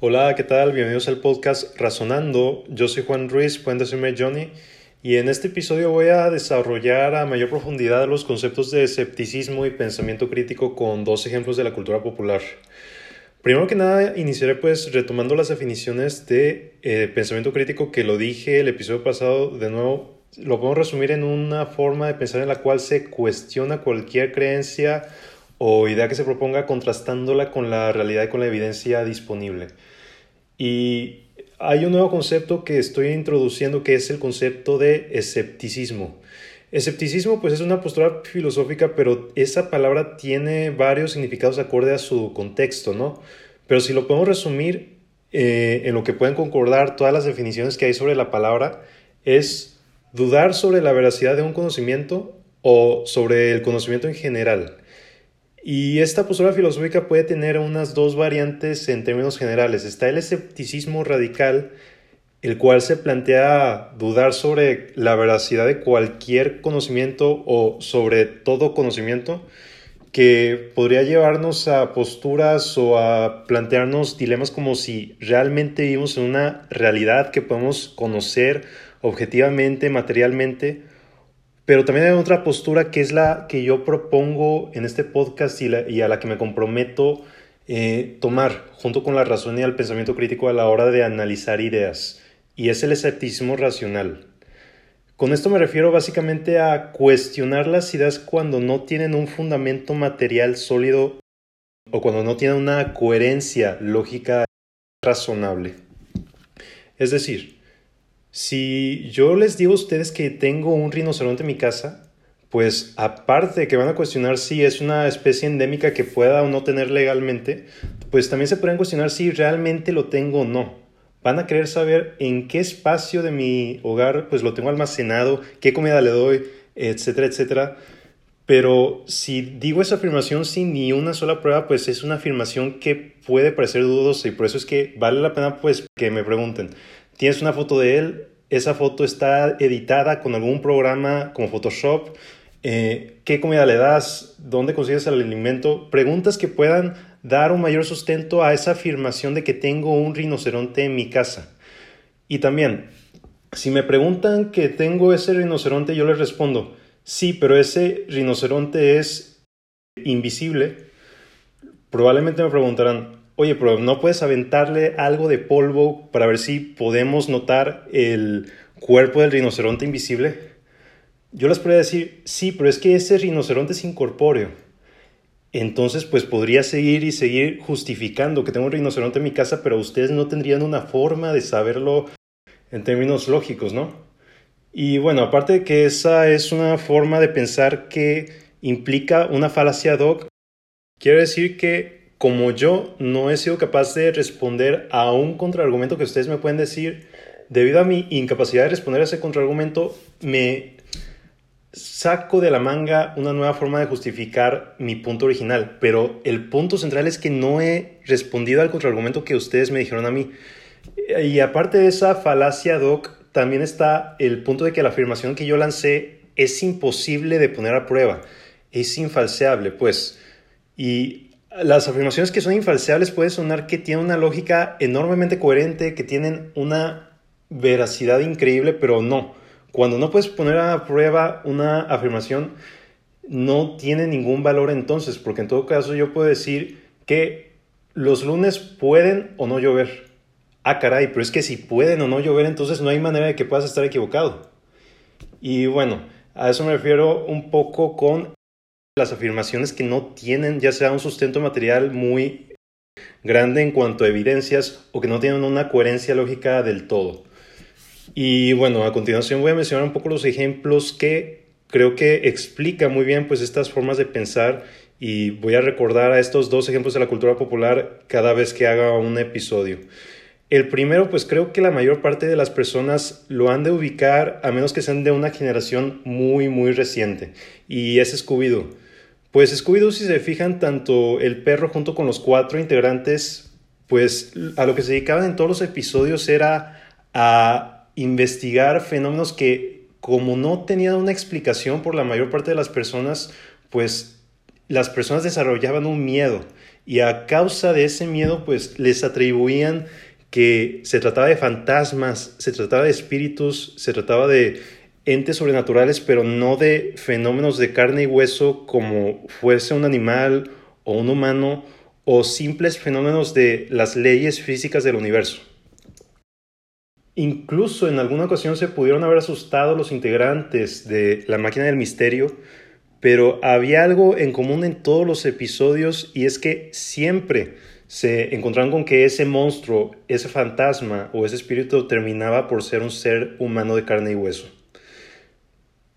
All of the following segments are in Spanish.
Hola, ¿qué tal? Bienvenidos al podcast Razonando. Yo soy Juan Ruiz, pueden decirme Johnny, y en este episodio voy a desarrollar a mayor profundidad los conceptos de escepticismo y pensamiento crítico con dos ejemplos de la cultura popular. Primero que nada, iniciaré pues retomando las definiciones de eh, pensamiento crítico que lo dije el episodio pasado. De nuevo, lo podemos resumir en una forma de pensar en la cual se cuestiona cualquier creencia o idea que se proponga contrastándola con la realidad y con la evidencia disponible. Y hay un nuevo concepto que estoy introduciendo que es el concepto de escepticismo. Escepticismo pues es una postura filosófica, pero esa palabra tiene varios significados acorde a su contexto, ¿no? Pero si lo podemos resumir eh, en lo que pueden concordar todas las definiciones que hay sobre la palabra, es dudar sobre la veracidad de un conocimiento o sobre el conocimiento en general. Y esta postura filosófica puede tener unas dos variantes en términos generales. Está el escepticismo radical, el cual se plantea dudar sobre la veracidad de cualquier conocimiento o sobre todo conocimiento, que podría llevarnos a posturas o a plantearnos dilemas como si realmente vivimos en una realidad que podemos conocer objetivamente, materialmente, pero también hay otra postura que es la que yo propongo en este podcast y, a la que me comprometo eh, tomar junto con la razón y el pensamiento crítico a la hora de analizar ideas, y es el escepticismo racional. Con esto me refiero básicamente a cuestionar las ideas cuando no tienen un fundamento material sólido o cuando no tienen una coherencia lógica razonable. Es decir, si yo les digo a ustedes que tengo un rinoceronte en mi casa, pues aparte de que van a cuestionar si es una especie endémica que pueda o no tener legalmente, pues también se pueden cuestionar si realmente lo tengo o no. Van a querer saber en qué espacio de mi hogar pues lo tengo almacenado, qué comida le doy, etcétera, etcétera. Pero si digo esa afirmación sin ni una sola prueba, pues es una afirmación que puede parecer dudosa y por eso es que vale la pena pues que me pregunten, tienes una foto de él, esa foto está editada con algún programa como Photoshop, eh, qué comida le das, dónde consigues el alimento, preguntas que puedan dar un mayor sustento a esa afirmación de que tengo un rinoceronte en mi casa. Y también, si me preguntan que tengo ese rinoceronte, yo les respondo, sí, pero ese rinoceronte es invisible. Probablemente me preguntarán, oye, pero ¿no puedes aventarle algo de polvo para ver si podemos notar el cuerpo del rinoceronte invisible? Yo les podría decir, sí, pero es que ese rinoceronte es incorpóreo. Entonces, pues podría seguir y seguir justificando que tengo un rinoceronte en mi casa, pero ustedes no tendrían una forma de saberlo en términos lógicos, ¿no? Y bueno, aparte de que esa es una forma de pensar que implica una falacia doc, quiero decir que como yo no he sido capaz de responder a un contraargumento que ustedes me pueden decir, debido a mi incapacidad de responder a ese contraargumento, me saco de la manga una nueva forma de justificar mi punto original, pero el punto central es que no he respondido al contraargumento que ustedes me dijeron a mí. Y aparte de esa falacia, Doc, también está el punto de que la afirmación que yo lancé es imposible de poner a prueba, es infalseable, pues. Y las afirmaciones que son infalseables puede sonar que tienen una lógica enormemente coherente, que tienen una veracidad increíble, pero no. Cuando no puedes poner a prueba una afirmación, no tiene ningún valor entonces, porque en todo caso yo puedo decir que los lunes pueden o no llover. Ah, caray, pero es que si pueden o no llover, entonces no hay manera de que puedas estar equivocado. Y bueno, a eso me refiero un poco con las afirmaciones que no tienen ya sea un sustento material muy grande en cuanto a evidencias o que no tienen una coherencia lógica del todo. Y bueno, a continuación voy a mencionar un poco los ejemplos que creo que explican muy bien pues estas formas de pensar y voy a recordar a estos dos ejemplos de la cultura popular cada vez que haga un episodio. El primero, pues creo que la mayor parte de las personas lo han de ubicar a menos que sean de una generación muy, muy reciente. Y es Scooby-Doo. Pues Scooby-Doo, si se fijan, tanto el perro junto con los cuatro integrantes, pues a lo que se dedicaban en todos los episodios era a investigar fenómenos que como no tenían una explicación por la mayor parte de las personas, pues las personas desarrollaban un miedo. Y a causa de ese miedo pues les atribuían que se trataba de fantasmas, se trataba de espíritus, se trataba de entes sobrenaturales, pero no de fenómenos de carne y hueso como fuese un animal o un humano o simples fenómenos de las leyes físicas del universo. Incluso en alguna ocasión se pudieron haber asustado los integrantes de la máquina del misterio, pero había algo en común en todos los episodios y es que siempre se encontraron con que ese monstruo, ese fantasma o ese espíritu terminaba por ser un ser humano de carne y hueso.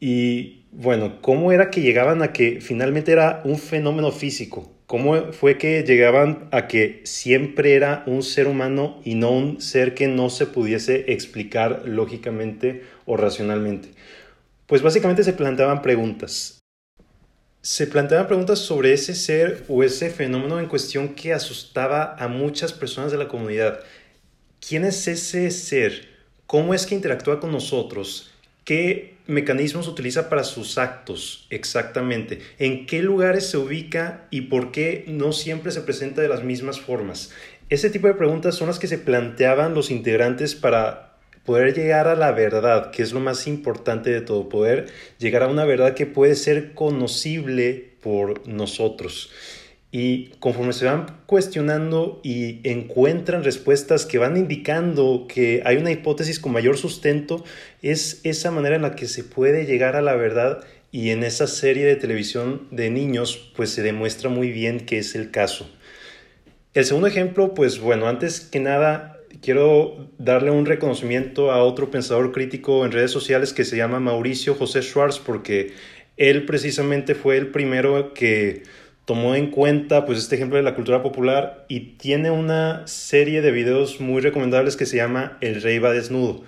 Y bueno, ¿cómo era que llegaban a que finalmente era un fenómeno físico? ¿Cómo fue que llegaban a que siempre era un ser humano y no un ser que no se pudiese explicar lógicamente o racionalmente? Pues básicamente se planteaban preguntas. Se planteaban preguntas sobre ese ser o ese fenómeno en cuestión que asustaba a muchas personas de la comunidad. ¿Quién es ese ser? ¿Cómo es que interactúa con nosotros? ¿Qué mecanismos utiliza para sus actos exactamente? ¿En qué lugares se ubica y por qué no siempre se presenta de las mismas formas? Ese tipo de preguntas son las que se planteaban los integrantes para poder llegar a la verdad, que es lo más importante de todo, poder llegar a una verdad que puede ser conocible por nosotros. Y conforme se van cuestionando y encuentran respuestas que van indicando que hay una hipótesis con mayor sustento, es esa manera en la que se puede llegar a la verdad y en esa serie de televisión de niños pues se demuestra muy bien que es el caso. El segundo ejemplo, pues bueno, antes que nada quiero darle un reconocimiento a otro pensador crítico en redes sociales que se llama Mauricio José Schwartz porque él precisamente fue el primero que tomó en cuenta pues este ejemplo de la cultura popular y tiene una serie de videos muy recomendables que se llama El rey va desnudo.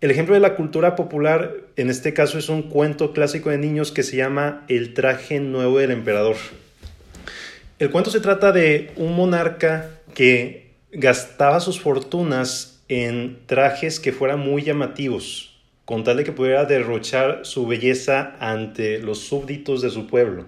El ejemplo de la cultura popular en este caso es un cuento clásico de niños que se llama El traje nuevo del emperador. El cuento se trata de un monarca que gastaba sus fortunas en trajes que fueran muy llamativos, con tal de que pudiera derrochar su belleza ante los súbditos de su pueblo.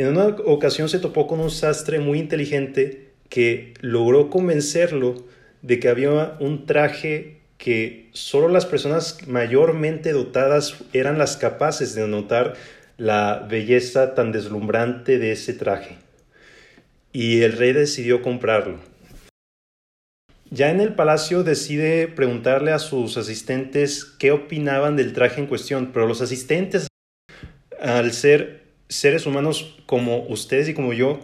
En una ocasión se topó con un sastre muy inteligente que logró convencerlo de que había un traje que solo las personas mayormente dotadas eran las capaces de notar la belleza tan deslumbrante de ese traje. Y el rey decidió comprarlo. Ya en el palacio decide preguntarle a sus asistentes qué opinaban del traje en cuestión, pero los asistentes, al ser seres humanos como ustedes y como yo,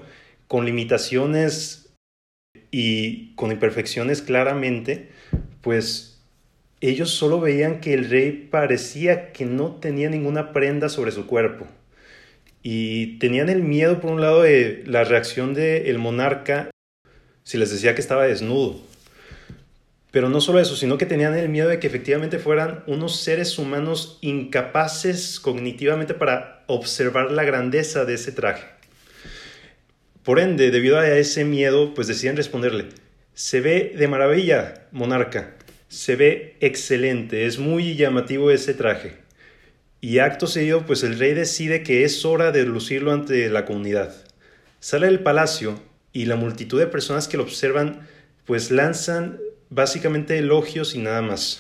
con limitaciones y con imperfecciones claramente, pues ellos solo veían que el rey parecía que no tenía ninguna prenda sobre su cuerpo. Y tenían el miedo, por un lado, de la reacción del monarca si les decía que estaba desnudo. Pero no solo eso, sino que tenían el miedo de que efectivamente fueran unos seres humanos incapaces cognitivamente para observar la grandeza de ese traje. Por ende, debido a ese miedo, pues deciden responderle, se ve de maravilla, monarca, se ve excelente, es muy llamativo ese traje. Y acto seguido, pues el rey decide que es hora de lucirlo ante la comunidad. Sale del palacio y la multitud de personas que lo observan, pues lanzan básicamente elogios y nada más.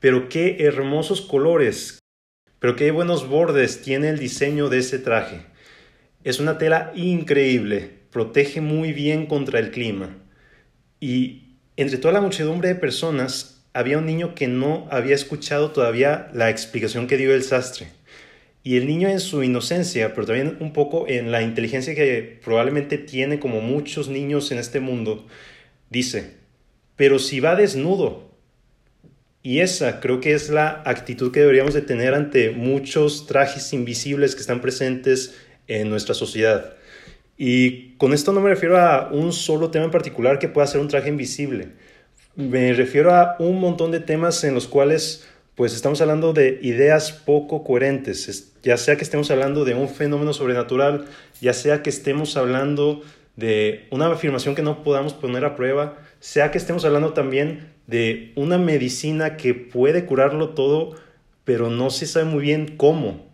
Pero qué hermosos colores, pero qué buenos bordes tiene el diseño de ese traje. Es una tela increíble, protege muy bien contra el clima. Y entre toda la muchedumbre de personas había un niño que no había escuchado todavía la explicación que dio el sastre. Y el niño en su inocencia, pero también un poco en la inteligencia que probablemente tiene como muchos niños en este mundo, dice, pero si va desnudo. Y esa creo que es la actitud que deberíamos de tener ante muchos trajes invisibles que están presentes en nuestra sociedad. Y con esto no me refiero a un solo tema en particular que pueda ser un traje invisible. Me refiero a un montón de temas en los cuales pues estamos hablando de ideas poco coherentes, ya sea que estemos hablando de un fenómeno sobrenatural, ya sea que estemos hablando de una afirmación que no podamos poner a prueba, sea que estemos hablando también de una medicina que puede curarlo todo, pero no se sabe muy bien cómo.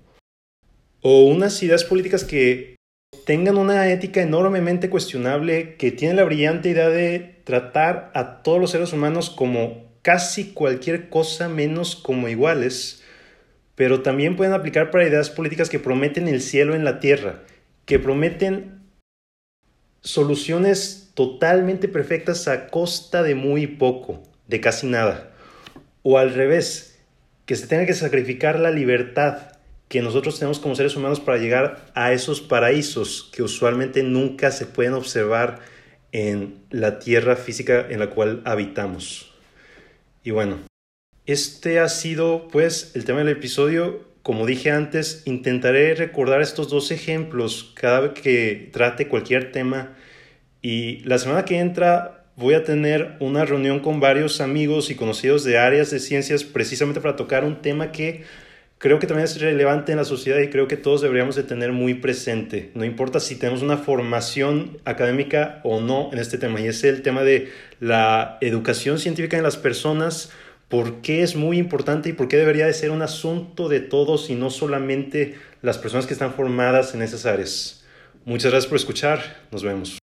O unas ideas políticas que tengan una ética enormemente cuestionable, que tienen la brillante idea de tratar a todos los seres humanos como casi cualquier cosa menos como iguales, pero también pueden aplicar para ideas políticas que prometen el cielo en la tierra, que prometen soluciones totalmente perfectas a costa de muy poco, de casi nada. O al revés, que se tenga que sacrificar la libertad que nosotros tenemos como seres humanos para llegar a esos paraísos que usualmente nunca se pueden observar en la tierra física en la cual habitamos. Y bueno, este ha sido pues el tema del episodio. Como dije antes, intentaré recordar estos dos ejemplos cada vez que trate cualquier tema. Y la semana que entra voy a tener una reunión con varios amigos y conocidos de áreas de ciencias precisamente para tocar un tema que creo que también es relevante en la sociedad y creo que todos deberíamos de tener muy presente. No importa si tenemos una formación académica o no en este tema. Y es el tema de la educación científica en las personas, por qué es muy importante y por qué debería de ser un asunto de todos y no solamente las personas que están formadas en esas áreas. Muchas gracias por escuchar. Nos vemos.